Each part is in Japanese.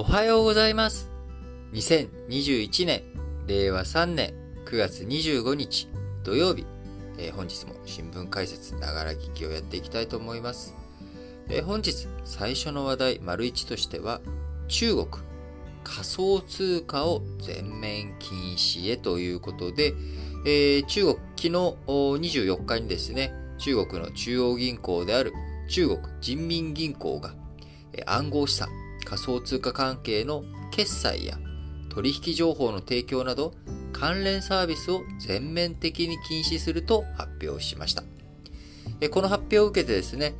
おはようございます。2021年、令和3年9月25日土曜日、えー、本日も新聞解説、ながら聞きをやっていきたいと思います。えー、本日最初の話題、丸一としては、中国、仮想通貨を全面禁止へということで、えー、中国、昨日24日にですね、中国の中央銀行である中国人民銀行が、暗号資産、仮想通貨関係の決済や取引情報の提供など関連サービスを全面的に禁止すると発表しました。この発表を受けてですね、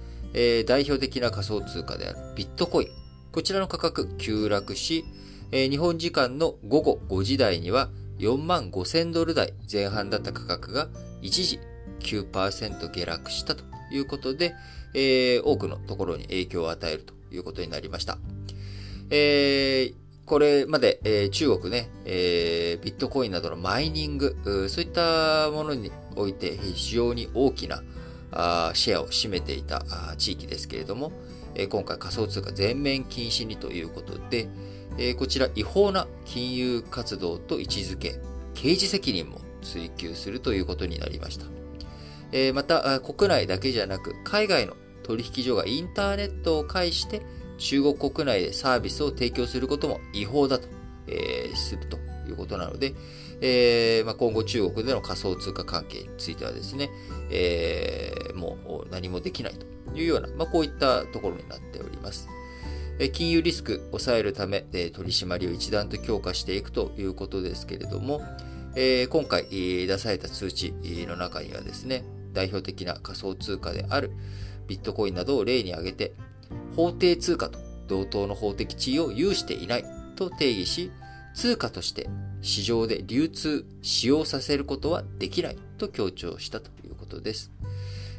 代表的な仮想通貨であるビットコイン、こちらの価格急落し、日本時間の午後5時台には4万5000ドル台前半だった価格が一時9%下落したということで、多くのところに影響を与えるということになりました。えー、これまで、えー、中国ね、えー、ビットコインなどのマイニング、そういったものにおいて非常に大きなあシェアを占めていた地域ですけれども、え、今回仮想通貨全面禁止にということで、え、こちら違法な金融活動と位置づけ、刑事責任も追及するということになりました。え、また、国内だけじゃなく、海外の取引所がインターネットを介して中国国内でサービスを提供することも違法だと、えー、するということなので、えーまあ、今後中国での仮想通貨関係についてはですね、えー、もう何もできないというような、まあ、こういったところになっております。金融リスクを抑えるため、取り締まりを一段と強化していくということですけれども、今回出された通知の中にはですね、代表的な仮想通貨であるビットコインなどを例に挙げて、法定通貨と同等の法的地位を有していないと定義し、通貨として市場で流通、使用させることはできないと強調したということです。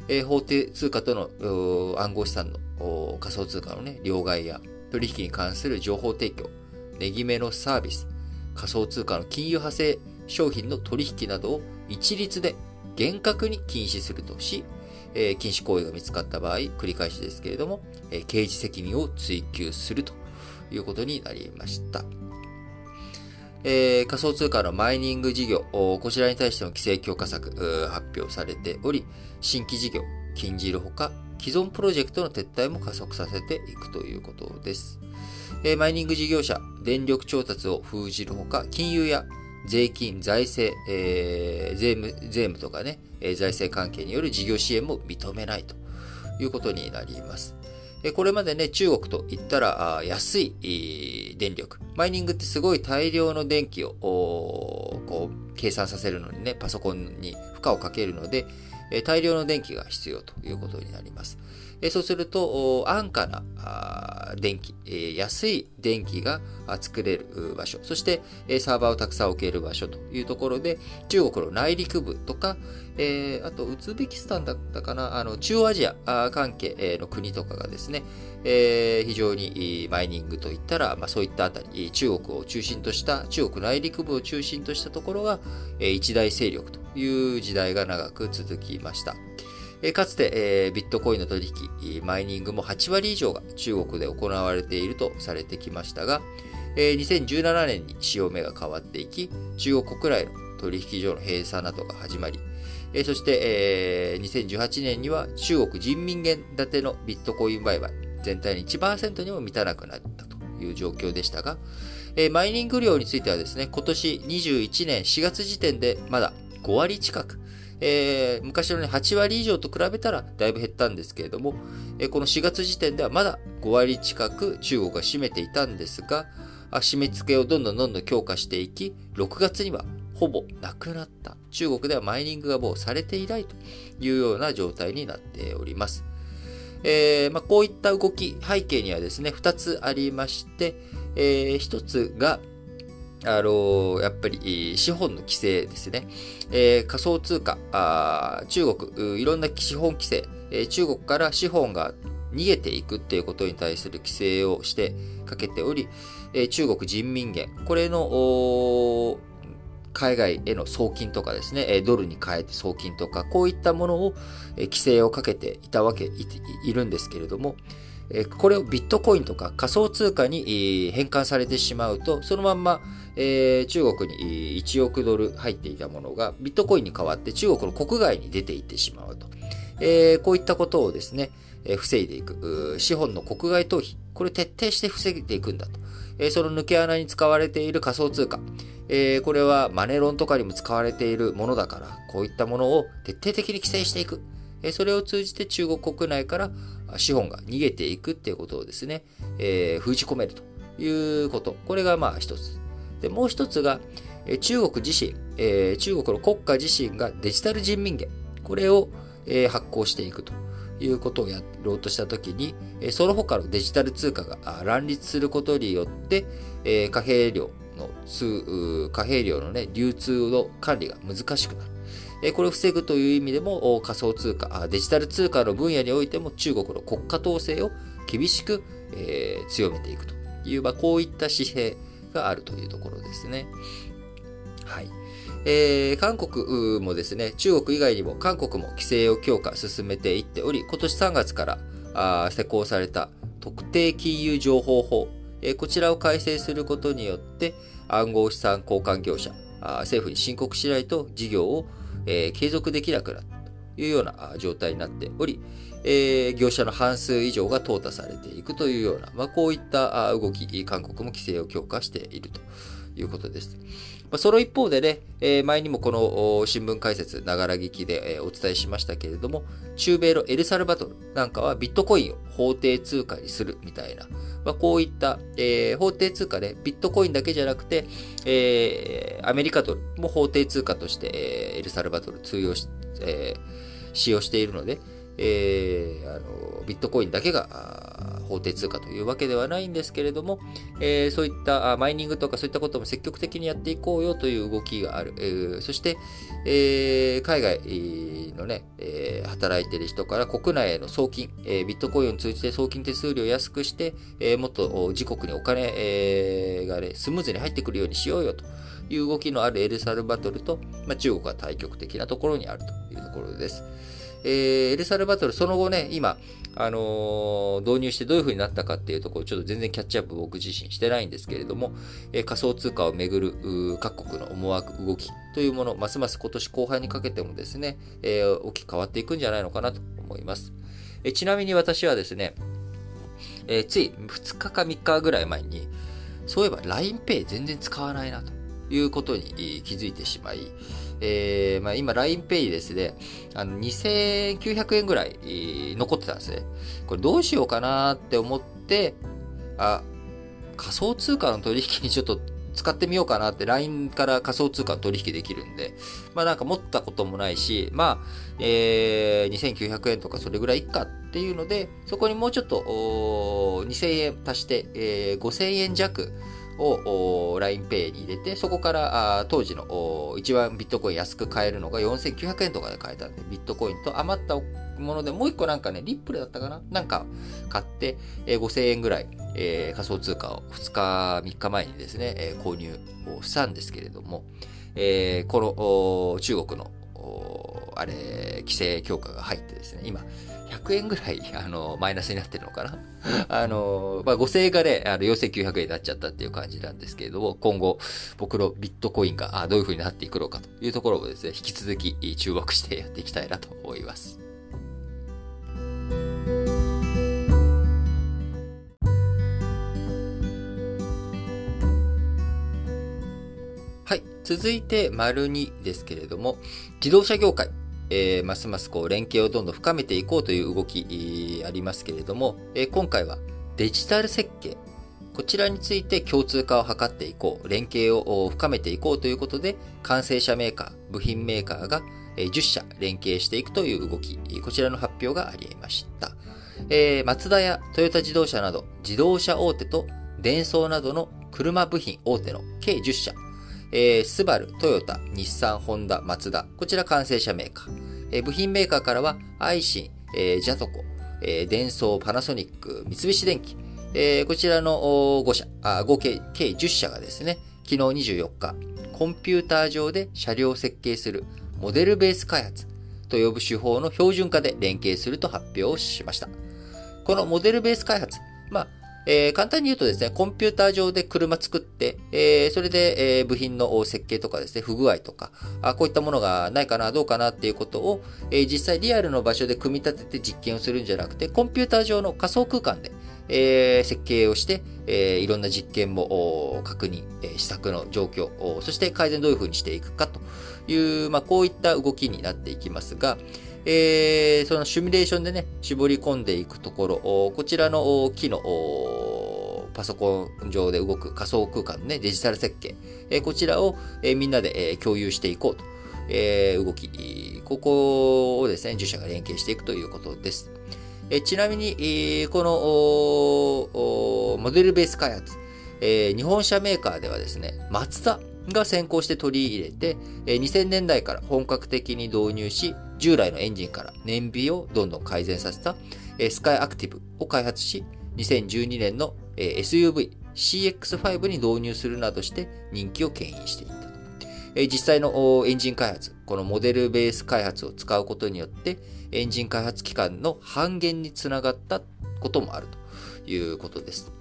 えー、法定通貨との暗号資産の仮想通貨のね、両替や取引に関する情報提供、値決めのサービス、仮想通貨の金融派生商品の取引などを一律で厳格に禁止するとし、えー、禁止行為が見つかった場合、繰り返しですけれども、えー、刑事責任を追及するということになりました。えー、仮想通貨のマイニング事業、こちらに対しての規制強化策、発表されており、新規事業、禁じるほか、既存プロジェクトの撤退も加速させていくということです。え、マイニング事業者、電力調達を封じるほか、金融や税金、財政、えー、税務、税務とかね、えー、財政関係による事業支援も認めないということになります。これまでね、中国と言ったら安い電力。マイニングってすごい大量の電気をこう計算させるのにね、パソコンに負荷をかけるので、大量の電気が必要ということになります。そうすると、安価な電気、安い電気が作れる場所、そしてサーバーをたくさん置ける場所というところで、中国の内陸部とか、あと、ウズベキスタンだったかな、あの中央アジア関係の国とかがですね、非常にマイニングといったら、まあ、そういったあたり、中国を中心とした、中国内陸部を中心としたところが、一大勢力という時代が長く続きました。かつて、え、ビットコインの取引、マイニングも8割以上が中国で行われているとされてきましたが、えー、2017年に潮目が変わっていき、中国国内の取引所の閉鎖などが始まり、え、そして、えー、2018年には中国人民元建てのビットコイン売買、全体の1%にも満たなくなったという状況でしたが、え、マイニング量についてはですね、今年21年4月時点でまだ5割近く、えー、昔のね、8割以上と比べたらだいぶ減ったんですけれども、えー、この4月時点ではまだ5割近く中国が占めていたんですが、締め付けをどんどんどんどん強化していき、6月にはほぼなくなった。中国ではマイニングがもうされていないというような状態になっております。えーまあ、こういった動き、背景にはですね、2つありまして、えー、1つが、あの、やっぱり資本の規制ですね。えー、仮想通貨、あ中国、いろんな資本規制、えー、中国から資本が逃げていくっていうことに対する規制をしてかけており、えー、中国人民元、これの海外への送金とかですね、ドルに変えて送金とか、こういったものを規制をかけていたわけ、いるんですけれども、これをビットコインとか仮想通貨に変換されてしまうと、そのまんま、中国に1億ドル入っていたものがビットコインに変わって中国の国外に出ていってしまうと。こういったことをですね、防いでいく。資本の国外逃避。これ徹底して防いでいくんだと。その抜け穴に使われている仮想通貨。これはマネロンとかにも使われているものだから、こういったものを徹底的に規制していく。それを通じて中国国内から資本が逃げていくっていうことをですね、えー、封じ込めるということ。これがまあ一つ。で、もう一つが、え中国自身、えー、中国の国家自身がデジタル人民元、これを、えー、発行していくということをやろうとしたときに、えその他のデジタル通貨が乱立することによって、え貨幣量の貨幣量のね、流通の管理が難しくなる。これを防ぐという意味でも仮想通貨、デジタル通貨の分野においても中国の国家統制を厳しく、え、強めていくという、ま、こういった紙幣があるというところですね。はい。えー、韓国もですね、中国以外にも韓国も規制を強化進めていっており、今年3月からあ施行された特定金融情報法、えー、こちらを改正することによって、暗号資産交換業者、あ政府に申告しないと事業をえー、継続できなくなったというような状態になっており、えー、業者の半数以上が淘汰されていくというような、まあ、こういった動き、韓国も規制を強化しているということです。まあ、その一方でね、えー、前にもこの新聞解説、ながら聞きで、え、お伝えしましたけれども、中米のエルサルバトルなんかはビットコインを法定通貨にするみたいな、まあ、こういった、えー、法定通貨で、ビットコインだけじゃなくて、えー、アメリカドルも法定通貨として、えー、エルサルバトル通用し、えー、使用しているので、えー、あのビットコインだけが法定通貨というわけではないんですけれども、えー、そういったマイニングとかそういったことも積極的にやっていこうよという動きがある。えー、そして、えー、海外のね、え、働いている人から国内への送金、え、ビットコインを通じて送金手数料を安くして、え、もっと自国にお金、え、がね、スムーズに入ってくるようにしようよという動きのあるエルサルバトルと、まあ、中国は対極的なところにあるというところです。えー、エルサルバトル、その後ね、今、あの、導入してどういう風になったかっていうところ、ちょっと全然キャッチアップ僕自身してないんですけれども、え、仮想通貨をめぐる各国の思惑、動きというもの、ますます今年後半にかけてもですね、えー、大きく変わっていくんじゃないのかなと思います。えちなみに私はですね、えつい2日か3日ぐらい前に、そういえば LINEPay 全然使わないなということに気づいてしまい、えー、まあ、今 LINEPay ですね、あの、2900円ぐらい残ってたんですね。これどうしようかなって思って、あ、仮想通貨の取引にちょっと使ってみようかなって LINE から仮想通貨取引できるんで、まあなんか持ったこともないし、まあ、えー、2900円とかそれぐらいいっかっていうので、そこにもうちょっと、2000円足して、えー、5000円弱、を LINEPay に入れて、そこから当時の一番ビットコイン安く買えるのが4900円とかで買えたんで、ビットコインと余ったものでもう一個なんかね、リップルだったかな？なんか買って、えー、5000円ぐらい、仮想通貨を2日、3日前にですね、購入をしたんですけれども、この中国のあれ、規制強化が入ってですね、今、100円ぐらい、あの、マイナスになってるのかな？あの、まあ、5000円がね、あの、4900円になっちゃったっていう感じなんですけれども、今後、僕のビットコインがどういう風になっていくのかというところをですね、引き続き注目してやっていきたいなと思います。はい。続いて、丸2ですけれども、自動車業界。えー、ますますこう連携をどんどん深めていこうという動きありますけれども、えー、今回はデジタル設計、こちらについて共通化を図っていこう、連携を深めていこうということで、完成車メーカー、部品メーカーが10社連携していくという動き、こちらの発表がありました。えー、マツダやトヨタ自動車など自動車大手とデンソーなどの車部品大手の計10社、えー、スバル、トヨタ、日産、ホンダ、マツダ、こちら完成車メーカー。えー、部品メーカーからは、アイシン、えー、ジャトコ、えー、デンソー、パナソニック、三菱電機、えー、こちらの5社あ、合計計10社がですね、昨日24日、コンピューター上で車両を設計するモデルベース開発と呼ぶ手法の標準化で連携すると発表しました。このモデルベース開発、まあ、えー、簡単に言うとですね、コンピューター上で車作って、えー、それで、え、部品の設計とかですね、不具合とか、あこういったものがないかな、どうかなっていうことを、え、実際リアルの場所で組み立てて実験をするんじゃなくて、コンピューター上の仮想空間で、え、設計をして、え、いろんな実験も確認、え、試作の状況、そして改善どういうふうにしていくかという、まあ、こういった動きになっていきますが、えー、そのシミュレーションでね、絞り込んでいくところ、こちらの機能、パソコン上で動く仮想空間のね、デジタル設計、えこちらを、えみんなで、え共有していこうと、え動き、ここをですね、受社が連携していくということです。えちなみに、えこのモデルベース開発、え日本車メーカーではですね、マツダが先行して取り入れて、2000年代から本格的に導入し、従来のエンジンから燃費をどんどん改善させた、えスカイアクティブを開発し、2012年の、SUV CX5 に導入するなどして人気を牽引していった。実際のエンジン開発、このモデルベース開発を使うことによって、エンジン開発期間の半減につながったこともあるということです。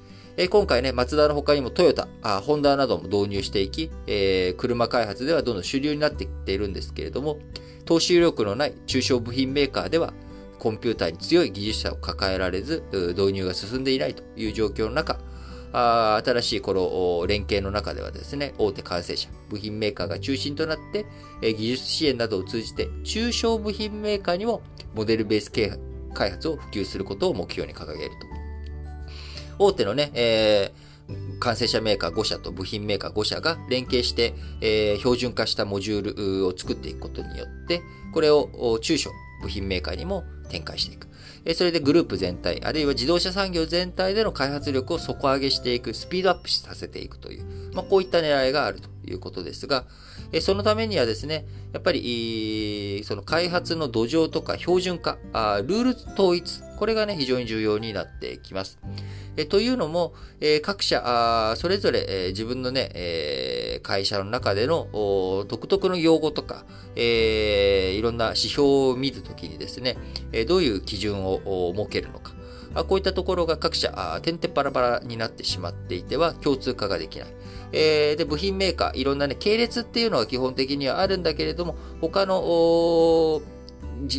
え今回ね、マツダの他にもトヨタ、あホンダなども導入していき、えー、車開発ではどんどん主流になってきているんですけれども、投資力のない中小部品メーカーでは、コンピューターに強い技術者を抱えられず、導入が進んでいないという状況の中、あ新しいこの連携の中ではですね、大手完成者、部品メーカーが中心となって、え技術支援などを通じて、中小部品メーカーにもモデルベース開発を普及することを目標に掲げると。大手のね、えー、完成車メーカー5社と部品メーカー5社が連携して、えー、標準化したモジュールを作っていくことによって、これを中小部品メーカーにも展開していくえ。それでグループ全体、あるいは自動車産業全体での開発力を底上げしていく、スピードアップさせていくという、まあ、こういった狙いがあるということですが、そのためにはですね、やっぱり、その開発の土壌とか標準化、ルール統一、これがね、非常に重要になってきます。えというのも、え各社、それぞれ、え自分のね、え会社の中での独特の用語とか、えいろんな指標を見るときにですね、えどういう基準を設けるのか。こういったところが各社、あ点々バラバラになってしまっていては共通化ができない。えー、で、部品メーカー、いろんなね、系列っていうのは基本的にはあるんだけれども、他の、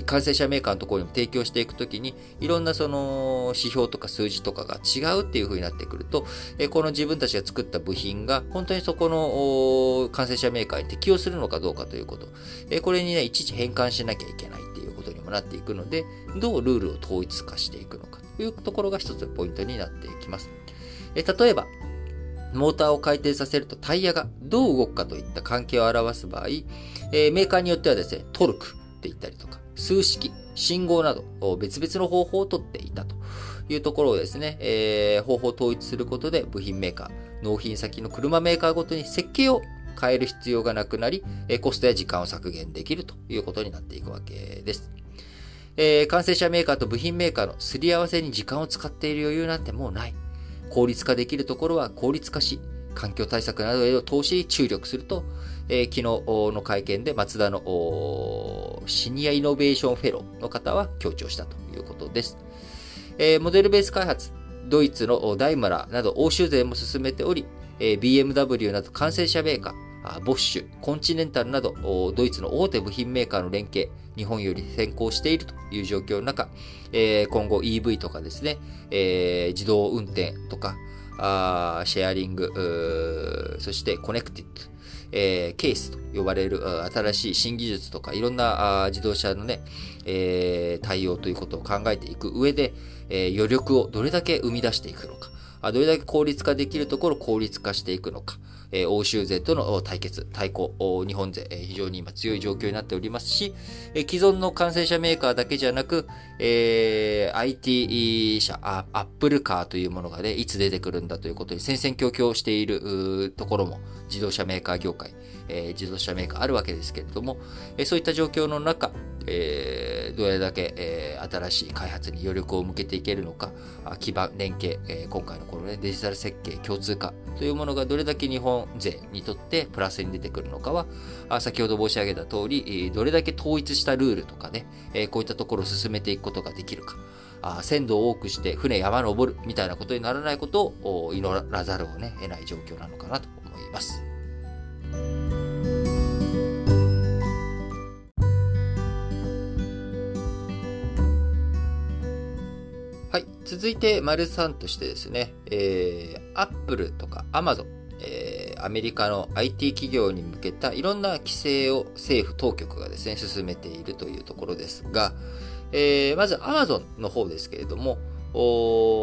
完成車メーカーのところにも提供していくときに、いろんなその指標とか数字とかが違うっていう風になってくると、えこの自分たちが作った部品が本当にそこの完成車メーカーに適用するのかどうかということ。えこれにね、いちいち変換しなきゃいけないっていうことにもなっていくので、どうルールを統一化していくのかというところが一つポイントになっていきます。え例えば、モーターを回転させるとタイヤがどう動くかといった関係を表す場合、えー、メーカーによってはですね、トルクって言ったりとか、数式、信号など、別々の方法をとっていたというところをですね、えー、方法を統一することで部品メーカー、納品先の車メーカーごとに設計を変える必要がなくなり、コストや時間を削減できるということになっていくわけです。えー、完成車メーカーと部品メーカーのすり合わせに時間を使っている余裕なんてもうない。効率化できるところは効率化し、環境対策などへの投資に注力すると、えー、昨日の会見でマツダのシニアイノベーションフェローの方は強調したということです。えー、モデルベース開発、ドイツのダイムラーなど欧州勢も進めており、えー、BMW など完成車メーカー、ボッシュ、コンチネンタルなど、ドイツの大手部品メーカーの連携、日本より先行しているという状況の中、えー、今後 EV とかですね、えー、自動運転とか、あシェアリング、そしてコネクティッド、えー、ケースと呼ばれる新しい新技術とかいろんな自動車のね、えー、対応ということを考えていく上で、えー、余力をどれだけ生み出していくのか、どれだけ効率化できるところを効率化していくのか、え欧州勢との対決、対抗、日本勢、非常に今強い状況になっておりますし、え既存の完成車メーカーだけじゃなく、えー、IT 社、アップルカーというものがね、いつ出てくるんだということに戦々恐々しているところも自動車メーカー業界、え、自動車メーカーあるわけですけれども、えそういった状況の中、えー、どれだけ、えー、新しい開発に余力を向けていけるのか、基盤、連携、えー、今回のこの、ね、デジタル設計共通化というものがどれだけ日本勢にとってプラスに出てくるのかは、あ先ほど申し上げた通り、どれだけ統一したルールとかね、えこういったところを進めていくことができるか、あ鮮度を多くして船山登るみたいなことにならないことを祈らざるを、ね、得ない状況なのかなと思います。はい。続いて、丸3としてですね、えー、Apple とか Amazon、えー、アメリカの IT 企業に向けたいろんな規制を政府当局がですね、進めているというところですが、えー、まず Amazon の方ですけれども、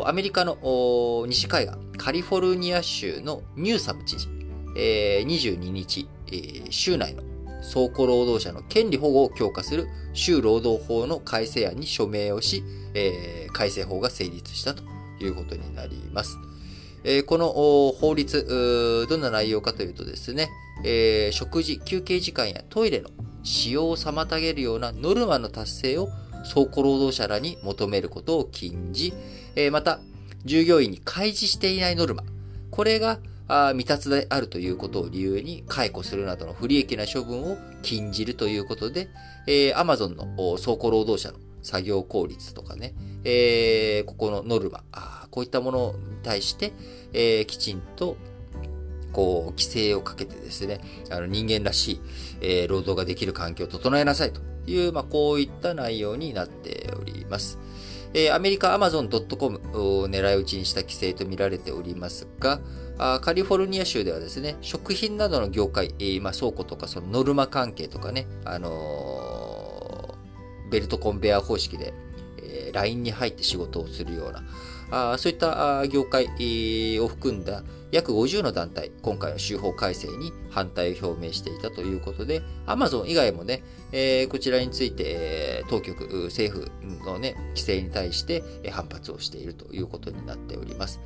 アメリカの西海岸、カリフォルニア州のニューサム知事、えー、22日、えー、州内の倉庫労働者の権利保護を強化する州労働法の改正案に署名をし、えー、改正法が成立したということになります。えー、この法律、どんな内容かというとですね、えー、食事、休憩時間やトイレの使用を妨げるようなノルマの達成を倉庫労働者らに求めることを禁じ、えー、また、従業員に開示していないノルマ、これが未達であるということを理由に解雇するなどの不利益な処分を禁じるということで、えー、Amazon の倉庫労働者の作業効率とかね、えー、ここのノルマ、こういったものに対して、えー、きちんとこう、規制をかけてですね、あの人間らしい、えー、労働ができる環境を整えなさいという、まあ、こういった内容になっております。えー、アメリカ Amazon.com を狙い撃ちにした規制と見られておりますが、カリフォルニア州ではですね、食品などの業界、まあ、倉庫とかそのノルマ関係とかね、あのー、ベルトコンベア方式で、えー、ラインに入って仕事をするような、あそういった業界を含んだ約50の団体、今回の州法改正に反対を表明していたということで、Amazon 以外もね、えー、こちらについて、当局、政府のね、規制に対して反発をしているということになっております。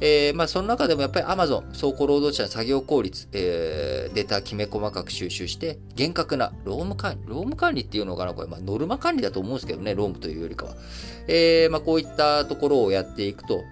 えー、まあ、その中でもやっぱり Amazon、倉庫労働者作業効率、えー、データきめ細かく収集して、厳格な労務管理、労務管理っていうのかなこれ、まあ、ノルマ管理だと思うんですけどね、労務というよりかは。えー、まあ、こういったところをやっていくと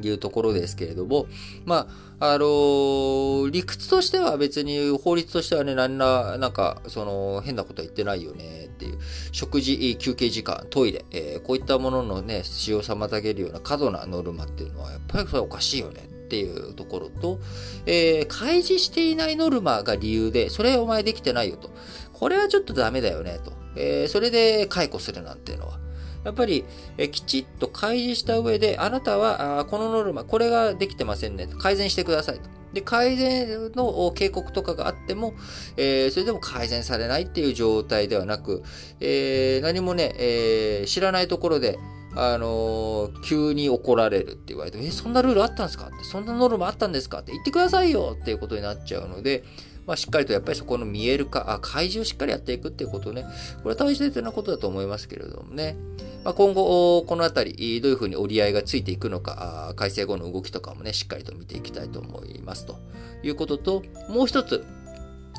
いうところですけれども、まあ、あのー、理屈としては別に法律としてはね、何ら、なんか、その、変なことは言ってないよねっていう、食事、休憩時間、トイレ、えー、こういったもののね、使用を妨げるような過度なノルマっていうのは、やっぱりそれはおかしいよねっていうところと、えー、開示していないノルマが理由で、それお前できてないよと。これはちょっとダメだよねと。えー、それで解雇するなんていうのは。やっぱり、えきちっと開示した上で、あなたは、あこのノルマ、これができてませんねと。改善してくださいと。で、改善の警告とかがあっても、えー、それでも改善されないっていう状態ではなく、えー、何もね、えー、知らないところで、あの、急に怒られるって言われて、え、そんなルールあったんですか、そんなノルマあったんですかって言ってくださいよっていうことになっちゃうので、まあ、しっかりとやっぱりそこの見える化、あ、開示をしっかりやっていくっていうことね、これは大切なことだと思いますけれどもね。まあ、今後、このあたり、どういうふうに折り合いがついていくのか、改正後の動きとかもね、しっかりと見ていきたいと思いますということと、もう一つ、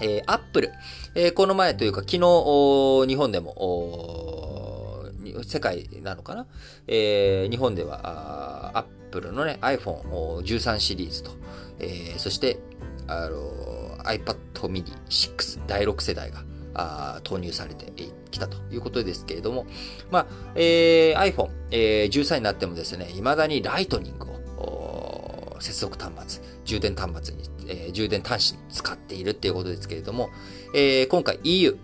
えー、アップル。えー、この前というか、昨日、日本でも、世界なのかな、えー、日本では、アップルのね、iPhone13 シリーズと、えー、そして、あの iPad mini 6第6世代があ投入されてきたということですけれども、まあ、えー、iPhone、えー、13になってもですね、未だにライトニングを接続端末、充電端末に、えー、充電端子に使っているっていうことですけれども、えー、今回 EU、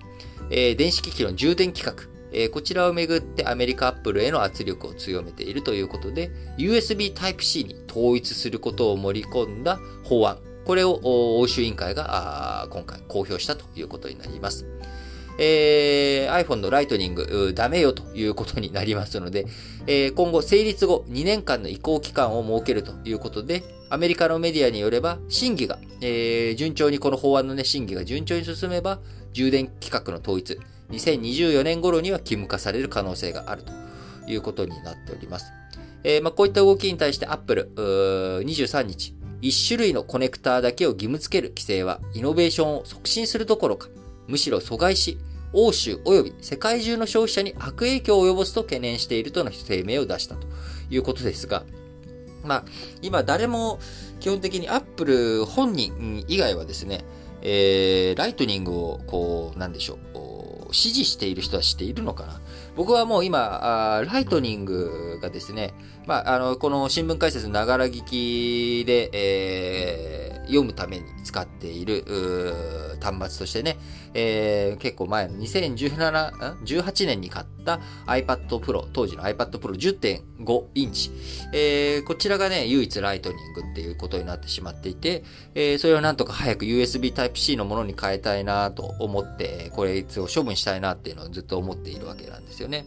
えー、電子機器の充電規格、えー、こちらをめぐってアメリカアップルへの圧力を強めているということで、USB Type-C に統一することを盛り込んだ法案、これを欧州委員会が今回公表したということになります。えー、iPhone のライトニングダメよということになりますので、えー、今後成立後2年間の移行期間を設けるということで、アメリカのメディアによれば、審議が、えー、順調にこの法案のね、審議が順調に進めば、充電規格の統一、2024年頃には義務化される可能性があるということになっております。えーまあ、こういった動きに対して Apple、23日、1種類のコネクターだけを義務付ける規制は、イノベーションを促進するどころか、むしろ阻害し、欧州及び世界中の消費者に悪影響を及ぼすと懸念しているとの声明を出したと。いうことですが、まあ、今誰も基本的にアップル本人以外はですね、えー、ライトニングを、こう、なんでしょう、支持している人は知っているのかな。僕はもう今、ライトニングがですね、まあ、あの、この新聞解説ながら聞きで、えー、読むために使っている、端末としてね、えー、結構前の2017、18年に買った iPad Pro、当時の iPad Pro 10.5インチ、えー、こちらがね、唯一ライトニングっていうことになってしまっていて、えー、それをなんとか早く USB Type-C のものに変えたいなと思って、これを処分したいなっていうのをずっと思っているわけなんですよね。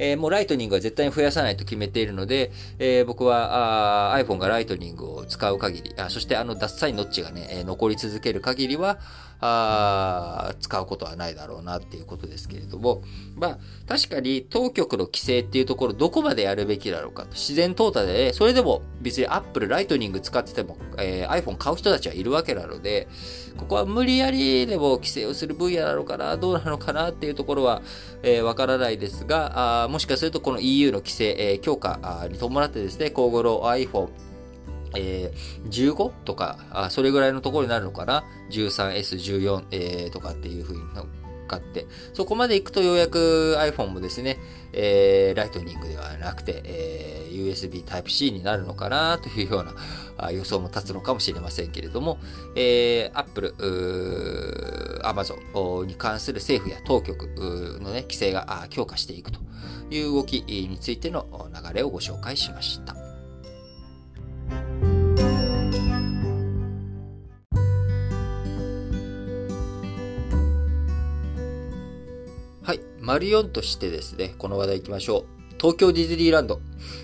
えー、もうライトニングは絶対に増やさないと決めているので、えー、僕は iPhone がライトニングを使う限り、あそしてあのダッサいノッチがね、え残り続ける限りは、あ使うことはないだろうなっていうことですけれども、まあ、確かに当局の規制っていうところどこまでやるべきだろうかと。自然淘汰で、それでも別に Apple ライトニング使ってても、えー、iPhone 買う人たちはいるわけなので、ここは無理やりでも規制をする分野なのかな、どうなのかなっていうところは、えー、わからないですが、あもしかするとこの EU の規制、えー、強化に伴ってですね、今後の iPhone、えー、15とかあ、それぐらいのところになるのかな ?13S、14、えー、とかっていう風にかって、そこまで行くとようやく iPhone もですね、えー、ライトニングではなくて、えー、USB Type-C になるのかなというような予想も立つのかもしれませんけれども、えー、Apple、Amazon に関する政府や当局のね、規制が強化していくという動きについての流れをご紹介しました。丸4としてですね、この話題行きましょう。東京ディズニーランド、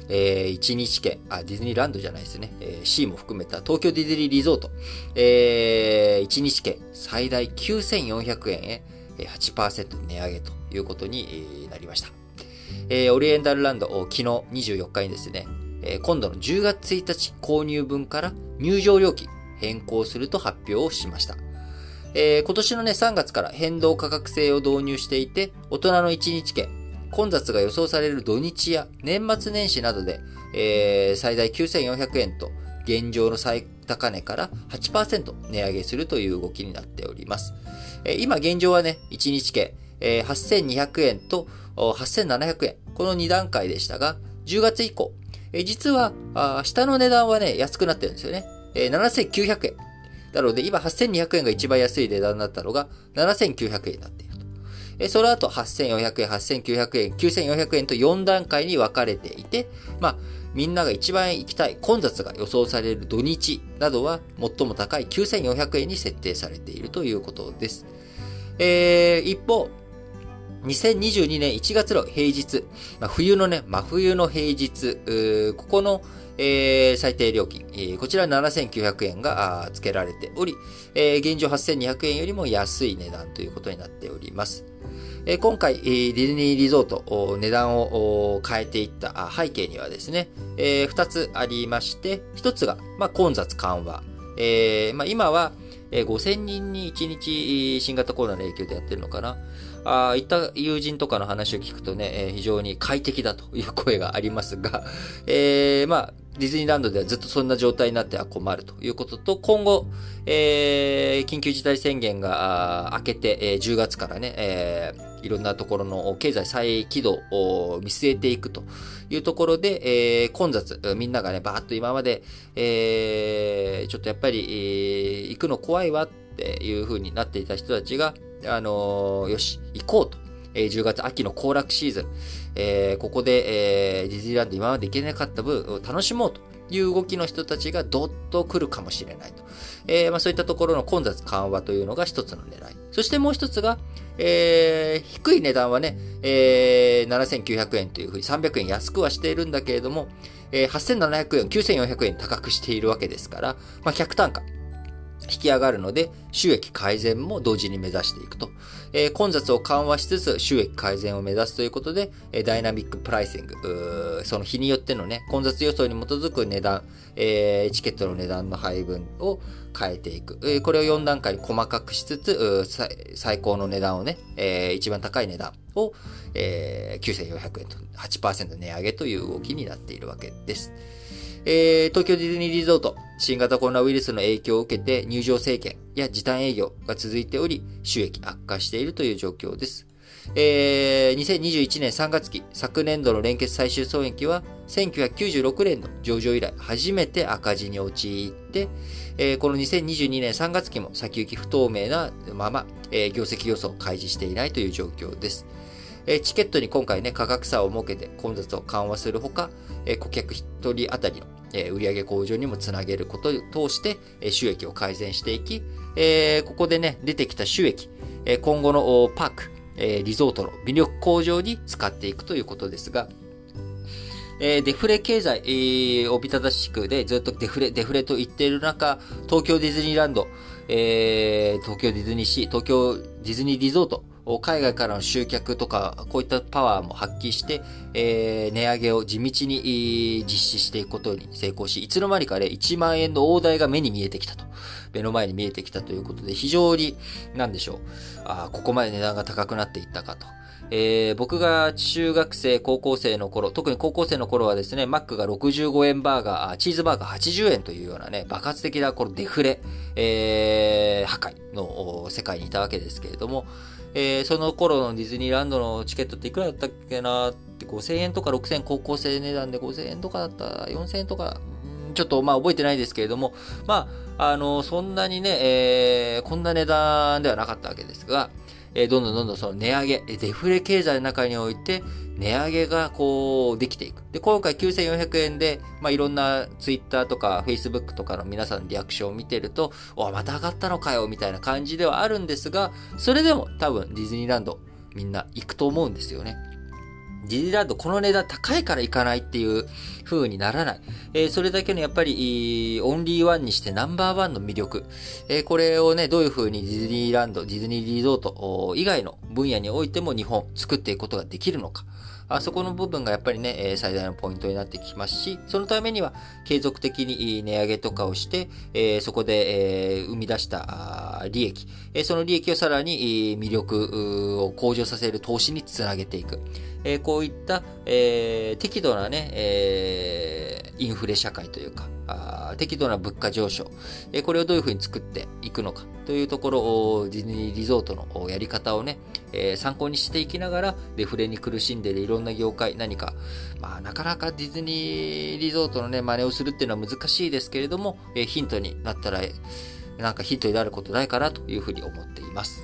えー、1日券、あ、ディズニーランドじゃないですね、えー、C も含めた東京ディズニーリゾート、えー、1日券最大9400円へ8%値上げということになりました。えー、オリエンタルランド、昨日24日にですね、えー、今度の10月1日購入分から入場料金変更すると発表をしました。えー、今年のね、3月から変動価格制を導入していて、大人の1日券、混雑が予想される土日や年末年始などで、えー、最大9400円と、現状の最高値から8%値上げするという動きになっております。えー、今現状はね、1日券、えー、8200円と8700円、この2段階でしたが、10月以降、えー、実はあ、下の値段はね、安くなってるんですよね。えー、7900円。なので、今8200円が一番安い値段だったのが7900円になっていると。えその後、8400円、8900円、9400円と4段階に分かれていて、まあ、みんなが一番行きたい混雑が予想される土日などは最も高い9400円に設定されているということです。えー、一方、2022年1月の平日、まあ、冬のね、真冬の平日、ここのえー、最低料金、えー、こちら7900円が付けられており、えー、現状8200円よりも安い値段ということになっております。え、今回、ディズニーリゾート、値段を変えていった背景にはですね、え、2つありまして、1つが、まあ、混雑緩和。えまあ、今は、えー、5000人に1日新型コロナの影響でやってるのかな。ああ、いった友人とかの話を聞くとね、えー、非常に快適だという声がありますが、えー、まあ、ディズニーランドではずっとそんな状態になっては困るということと、今後、えー、緊急事態宣言が明けて、えー、10月からね、えー、いろんなところの経済再起動を見据えていくというところで、えー、混雑、みんながね、バーッと今まで、えー、ちょっとやっぱり、えー、行くの怖いわっていう風になっていた人たちが、あのー、よし、行こうと。えー、10月秋の行楽シーズン、えー、ここで、えー、ディズニーランド今まで行けなかった分、楽しもうという動きの人たちがどっと来るかもしれないと。えー、まあ、そういったところの混雑緩和というのが一つの狙い。そしてもう一つが、えー、低い値段はね、えー、7900円というふうに300円安くはしているんだけれども、えー、8700円、9400円高くしているわけですから、まあ、客単価。引き上がるので、収益改善も同時に目指していくと。えー、混雑を緩和しつつ収益改善を目指すということで、えー、ダイナミックプライシング、その日によってのね、混雑予想に基づく値段、えー、チケットの値段の配分を変えていく。えー、これを4段階に細かくしつつ、最高の値段をね、えー、一番高い値段を、えー、9400円と8%値上げという動きになっているわけです。えー、東京ディズニーリゾート、新型コロナウイルスの影響を受けて入場制限や時短営業が続いており、収益悪化しているという状況です。えー、2021年3月期、昨年度の連結最終損益は、1996年の上場以来、初めて赤字に陥って、えー、この2022年3月期も先行き不透明なまま、えー、業績予想を開示していないという状況です。えチケットに今回ね、価格差を設けて混雑を緩和するほか、え顧客1人当たりの、え売上向上にもつなげることを通して、え収益を改善していき、えここでね、出てきた収益、え今後のパーク、えリゾートの魅力向上に使っていくということですが、え、デフレ経済、えー、おびただしくでずっとデフレ、デフレと言っている中、東京ディズニーランド、え、東京ディズニーシー、東京ディズニーリゾート、海外からの集客とか、こういったパワーも発揮して、えー、値上げを地道に実施していくことに成功し、いつの間にかね、1万円の大台が目に見えてきたと。目の前に見えてきたということで、非常に、なんでしょう。あここまで値段が高くなっていったかと。えー、僕が中学生、高校生の頃、特に高校生の頃はですね、マックが65円バーガー、チーズバーガー80円というようなね、爆発的なこのデフレ、えー、破壊の世界にいたわけですけれども、えー、その頃のディズニーランドのチケットっていくらだったっけなって5000円とか6000円高校生値段で5000円とかだったら4000円とか、ちょっとまあ覚えてないですけれども、まあ、あの、そんなにね、えー、こんな値段ではなかったわけですが、え、どんどんどんどんその値上げ、デフレ経済の中において、値上げがこう、できていく。で、今回9400円で、まあ、いろんなツイッターとかフェイスブックとかの皆さんのリアクションを見てると、おまた上がったのかよ、みたいな感じではあるんですが、それでも多分ディズニーランド、みんな行くと思うんですよね。ディズニーランドこの値段高いから行かないっていう風にならない。えー、それだけのやっぱり、オンリーワンにしてナンバーワンの魅力。えー、これをね、どういう風にディズニーランド、ディズニーリゾート以外の分野においても日本作っていくことができるのか。あそこの部分がやっぱりね、最大のポイントになってきますし、そのためには継続的に値上げとかをして、えそこで、え生み出した利益、えその利益をさらに魅力を向上させる投資につなげていく。えこういった、え適度なね、えインフレ社会というか、あ適度な物価上昇、えこれをどういうふうに作っていくのか。というところを、ディズニーリゾートのやり方をね、え参考にしていきながら、デフレに苦しんでいるいろんな業界、何か、まあ、なかなかディズニーリゾートのね、真似をするっていうのは難しいですけれども、えヒントになったら、なんかヒントになることないかなというふうに思っています。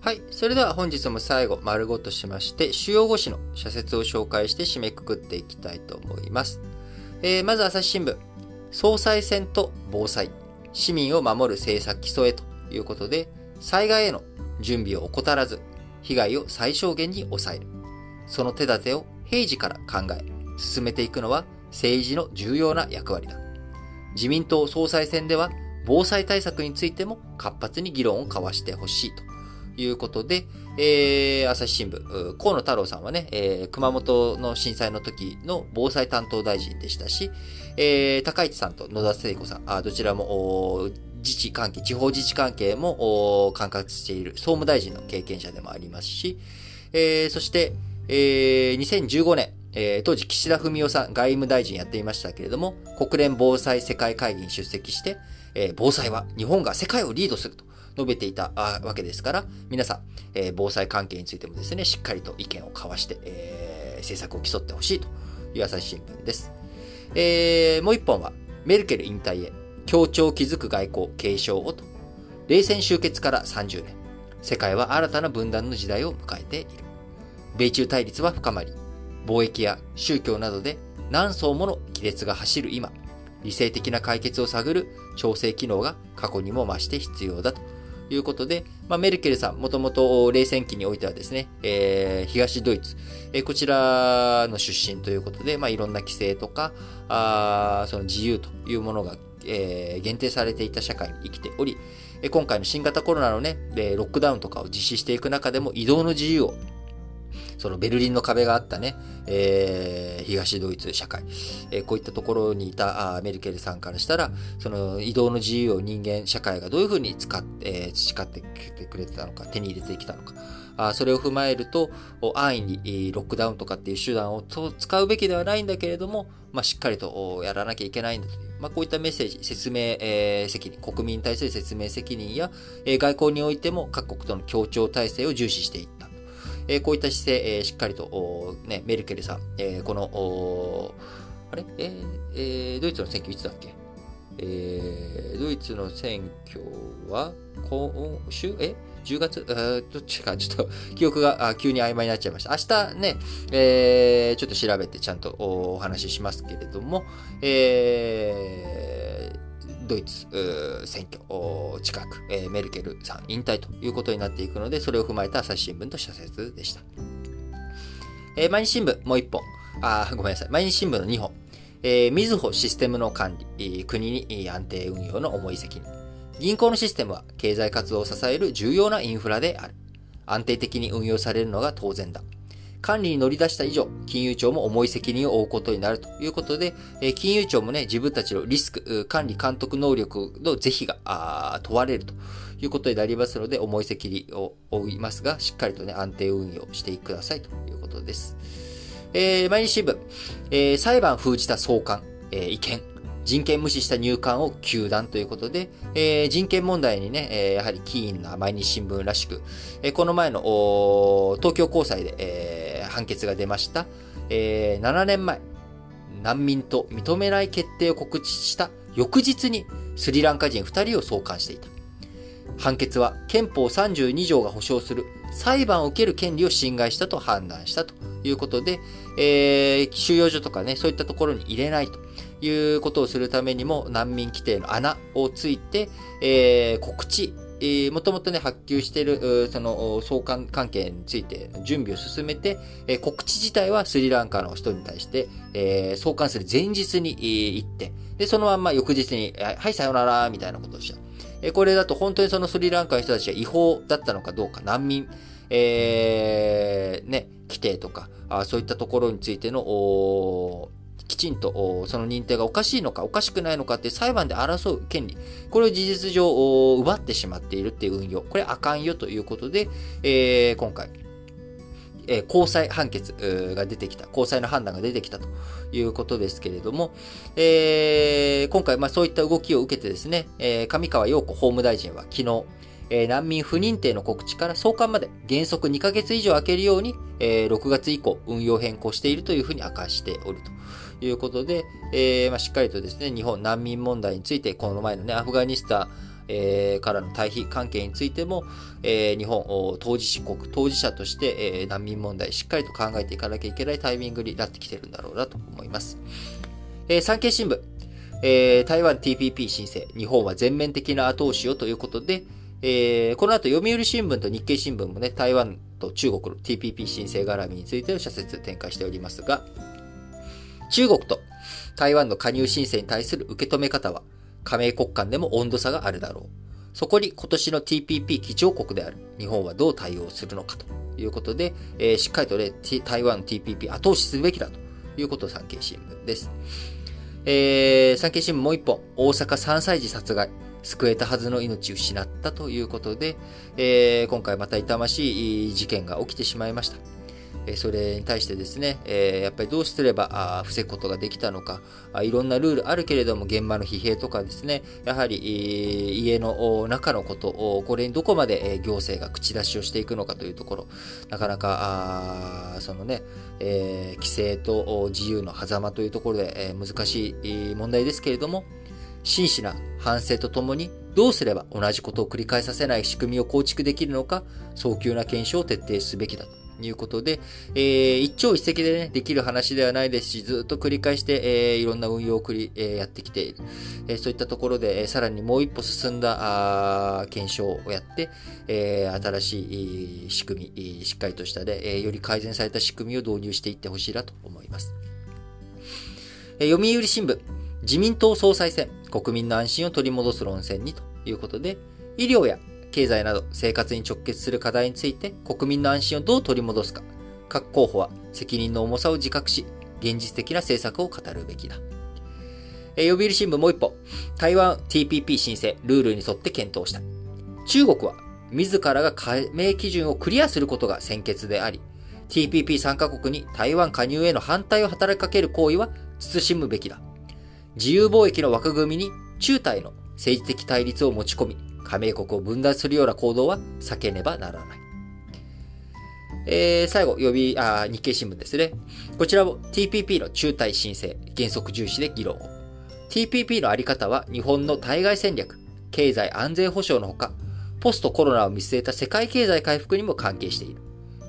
はい。それでは本日も最後、丸ごとしまして、主要語詞の社説を紹介して締めくくっていきたいと思います。えー、まず朝日新聞。総裁選と防災。市民を守る政策基礎へということで、災害への準備を怠らず、被害を最小限に抑える。その手立てを平時から考え、進めていくのは政治の重要な役割だ。自民党総裁選では防災対策についても活発に議論を交わしてほしいということで、えー、朝日新聞、河野太郎さんはね、えー、熊本の震災の時の防災担当大臣でしたし、えー、高市さんと野田聖子さん、あどちらも、自治関係、地方自治関係も管轄している総務大臣の経験者でもありますし、えー、そして、えー、2015年、えー、当時岸田文雄さん外務大臣やっていましたけれども、国連防災世界会議に出席して、えー、防災は日本が世界をリードすると述べていたわけですから、皆さん、えー、防災関係についてもですね、しっかりと意見を交わして、えー、政策を競ってほしいという朝日新聞です。えー、もう一本は、メルケル引退へ、協調築く外交継承をと。冷戦終結から30年。世界は新たな分断の時代を迎えている。米中対立は深まり、貿易や宗教などで何層もの亀裂が走る今、理性的な解決を探る調整機能が過去にも増して必要だということで、まあ、メルケルさん、もともと冷戦期においてはですね、えー、東ドイツ、えー、こちらの出身ということで、まあ、いろんな規制とか、あその自由というものが、えー、限定されていた社会に生きており、今回の新型コロナのね、ロックダウンとかを実施していく中でも移動の自由をそのベルリンの壁があったね、えー、東ドイツ社会、えー、こういったところにいたあメルケルさんからしたら、その移動の自由を人間社会がどういうふうに使って、えー、培ってくれてたのか、手に入れてきたのか、あそれを踏まえると、安易にロックダウンとかっていう手段を使うべきではないんだけれども、まあ、しっかりとやらなきゃいけないんだという、まあ、こういったメッセージ、説明、えー、責任、国民に対する説明責任や、えー、外交においても各国との協調体制を重視していった。えこういった姿勢、えしっかりと、ね、メルケルさん、えこの、あれ？えー、ドイツの選挙いつだっけ？えー、ドイツの選挙は、今週、え？10月？どっちか、ちょっと記憶が急に曖昧になっちゃいました。明日ね、えー、ちょっと調べてちゃんとお話ししますけれども、えードイツ選挙近く、えー、メルケルさん引退ということになっていくので、それを踏まえた朝日新聞と社説でした。えー、毎日新聞もう一本。あ、ごめんなさい。毎日新聞の2本。えー、みずほシステムの管理、国に安定運用の重い責任。銀行のシステムは経済活動を支える重要なインフラである。安定的に運用されるのが当然だ。管理に乗り出した以上、金融庁も重い責任を負うことになるということで、え金融庁もね、自分たちのリスク、管理監督能力の是非が問われるということになりますので、重い責任を負いますが、しっかりとね、安定運用してくださいということです。えー、毎日新聞、えー、裁判封じた送還、えー、違憲、人権無視した入管を休断ということで、えー、人権問題にね、えー、やはりキーンな毎日新聞らしく、えー、この前の東京高裁で、えー、判決が出ました、えー、7年前、難民と認めない決定を告知した翌日にスリランカ人2人を送還していた。判決は憲法32条が保障する裁判を受ける権利を侵害したと判断したということで、えー、収容所とかね、そういったところに入れないということをするためにも難民規定の穴をついて、えー、告知、えー、もともとね、発給している、その、送還関係について準備を進めて、えー、告知自体はスリランカの人に対して、えー、送還する前日に、行って、で、そのまんま翌日に、はい、さよなら、みたいなことをした。え、これだと本当にそのスリランカの人たちは違法だったのかどうか、難民、えー、ね、規定とか、あそういったところについての、きちんとその認定がおかしいのかおかしくないのかって裁判で争う権利、これを事実上奪ってしまっているっていう運用、これあかんよということで、えー、今回、えー、高裁判決が出てきた、高裁の判断が出てきたということですけれども、えー、今回、まあ、そういった動きを受けてですね、えー、上川陽子法務大臣は昨日、えー、難民不認定の告知から送還まで原則2ヶ月以上空けるように、えー、6月以降運用変更しているというふうに明かしておるということで、えーまあ、しっかりとですね、日本難民問題について、この前のね、アフガニスタン、えー、からの対比関係についても、えー、日本当事国、当事者として、えー、難民問題しっかりと考えていかなきゃいけないタイミングになってきてるんだろうなと思います。えー、産経新聞、えー、台湾 TPP 申請、日本は全面的な後押しをということで、えー、この後、読売新聞と日経新聞もね、台湾と中国の TPP 申請絡みについての社説を展開しておりますが、中国と台湾の加入申請に対する受け止め方は、加盟国間でも温度差があるだろう。そこに今年の TPP 議長国である日本はどう対応するのかということで、えー、しっかりとね、台湾 TPP 後押しすべきだということを産経新聞です。えー、産経新聞もう一本、大阪3歳児殺害。救えたはずの命を失ったということで、えー、今回また痛ましい事件が起きてしまいました。それに対してですね、えやっぱりどうすれば防ぐことができたのか、いろんなルールあるけれども、現場の疲弊とかですね、やはり、家の中のこと、これにどこまで行政が口出しをしていくのかというところ、なかなか、そのね、え、規制と自由の狭間というところで、え難しい問題ですけれども、真摯な反省とともにどうすれば同じことを繰り返させない仕組みを構築できるのか早急な検証を徹底すべきだと。いうことで、えー、一朝一夕でね、できる話ではないですし、ずっと繰り返して、えー、いろんな運用を繰り、えー、やってきている。えー、そういったところで、えー、さらにもう一歩進んだ、あ検証をやって、えー、新しい仕組み、しっかりとしたで、えー、より改善された仕組みを導入していってほしいなと思います。えー、読売新聞、自民党総裁選、国民の安心を取り戻す論戦にということで、医療や経済など生活に直結する課題について国民の安心をどう取り戻すか、各候補は責任の重さを自覚し、現実的な政策を語るべきだ。え読売新聞もう一歩、台湾 TPP 申請、ルールに沿って検討した。中国は、自らが加盟基準をクリアすることが先決であり、TPP 参加国に台湾加入への反対を働きかける行為は慎むべきだ。自由貿易の枠組みに中台の政治的対立を持ち込み、加盟国を分断するような行動は避けねばならない。えー、最後、予備、あ、日経新聞ですね。こちらも TPP の中台申請、原則重視で議論を。TPP のあり方は日本の対外戦略、経済安全保障のほか、ポストコロナを見据えた世界経済回復にも関係している。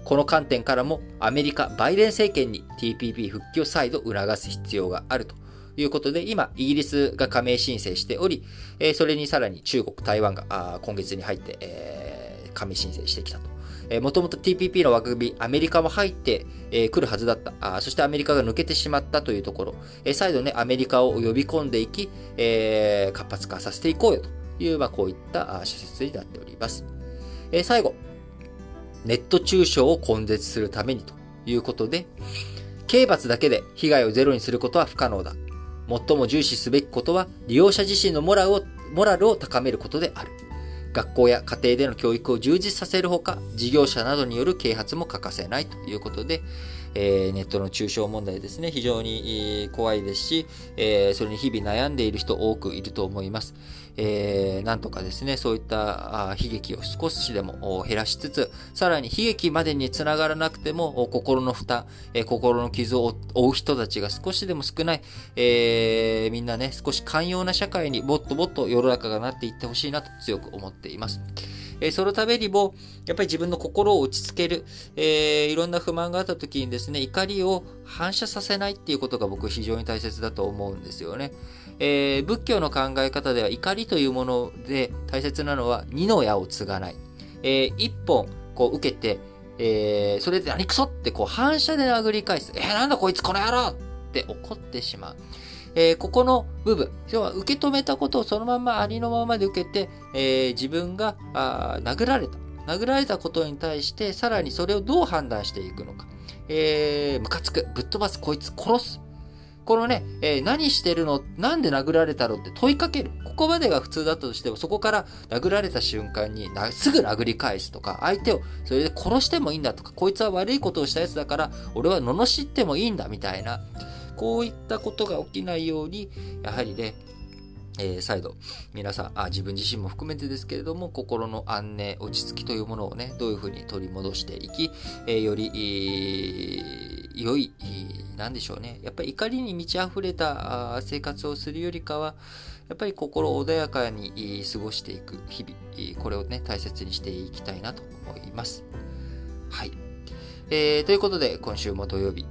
この観点からもアメリカ、バイデン政権に TPP 復帰を再度促す必要があるということで、今、イギリスが加盟申請しており、えー、それにさらに中国、台湾があ今月に入って、えー、加盟申請してきたと。もともと TPP の枠組み、アメリカも入ってく、え、来るはずだった。あそしてアメリカが抜けてしまったというところ、えー、再度ね、アメリカを呼び込んでいき、えー、活発化させていこうよという、まあ、こういった施設になっております。えー、最後、ネット中傷を根絶するためにということで、刑罰だけで被害をゼロにすることは不可能だ。最も重視すべきことは、利用者自身のモラルをモラルを高めることである。学校や家庭での教育を充実させるほか、事業者などによる啓発も欠かせないということで、えー、ネットの中傷問題ですね、非常に怖いですし、えー、それに日々悩んでいる人多くいると思います。えー、なんとかですね、そういった悲劇を少しでも減らしつつ、さらに悲劇までにつながらなくても、心の負担、えー、心の傷を負う人たちが少しでも少ない、えー、みんなね、少し寛容な社会にもっともっと世の中がなっていってほしいなと強く思っています。えそのためにも、やっぱり自分の心を落ち着ける、えー、いろんな不満があった時にですね、怒りを反射させないっていうことが僕非常に大切だと思うんですよね。えー、仏教の考え方では怒りというもので大切なのは二の矢を継がない。えー、一本こう受けて、えー、それで何くそってこう反射で殴り返す。えー、なんだこいつこの野郎って怒ってしまう。えー、ここの部分、要は受け止めたことをそのままありのままで受けて、えー、自分があ殴られた。殴られたことに対して、さらにそれをどう判断していくのか。えー、ムカつく、ぶっ飛ばす、こいつ殺す。このね、えー、何してるの？なんで殴られたのって問いかける。ここまでが普通だったとしても、そこから殴られた瞬間にすぐ殴り返すとか、相手をそれで殺してもいいんだとか、こいつは悪いことをしたやつだから、俺は罵ってもいいんだみたいな、こういったことが起きないように、やはりね、えー、再度、皆さんあ、自分自身も含めてですけれども、心の安寧、落ち着きというものをね、どういうふうに取り戻していき、えー、より、えー、良い、なんでしょうね。やっぱり怒りに満ち溢れた生活をするよりかは、やっぱり心穏やかに過ごしていく日々、これをね、大切にしていきたいなと思います。はい。えー、ということで、今週も土曜日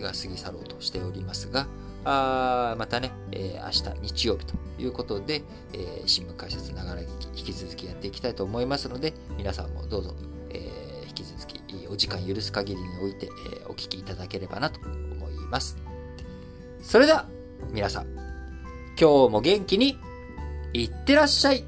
が過ぎ去ろうとしておりますが、あまたね、えー、明日日曜日ということで、えー、新聞解説ながら引き続きやっていきたいと思いますので、皆さんもどうぞ、えー、引き続きお時間許す限りにおいて、えお聞きいただければなと思います。それでは、皆さん、今日も元気にいってらっしゃい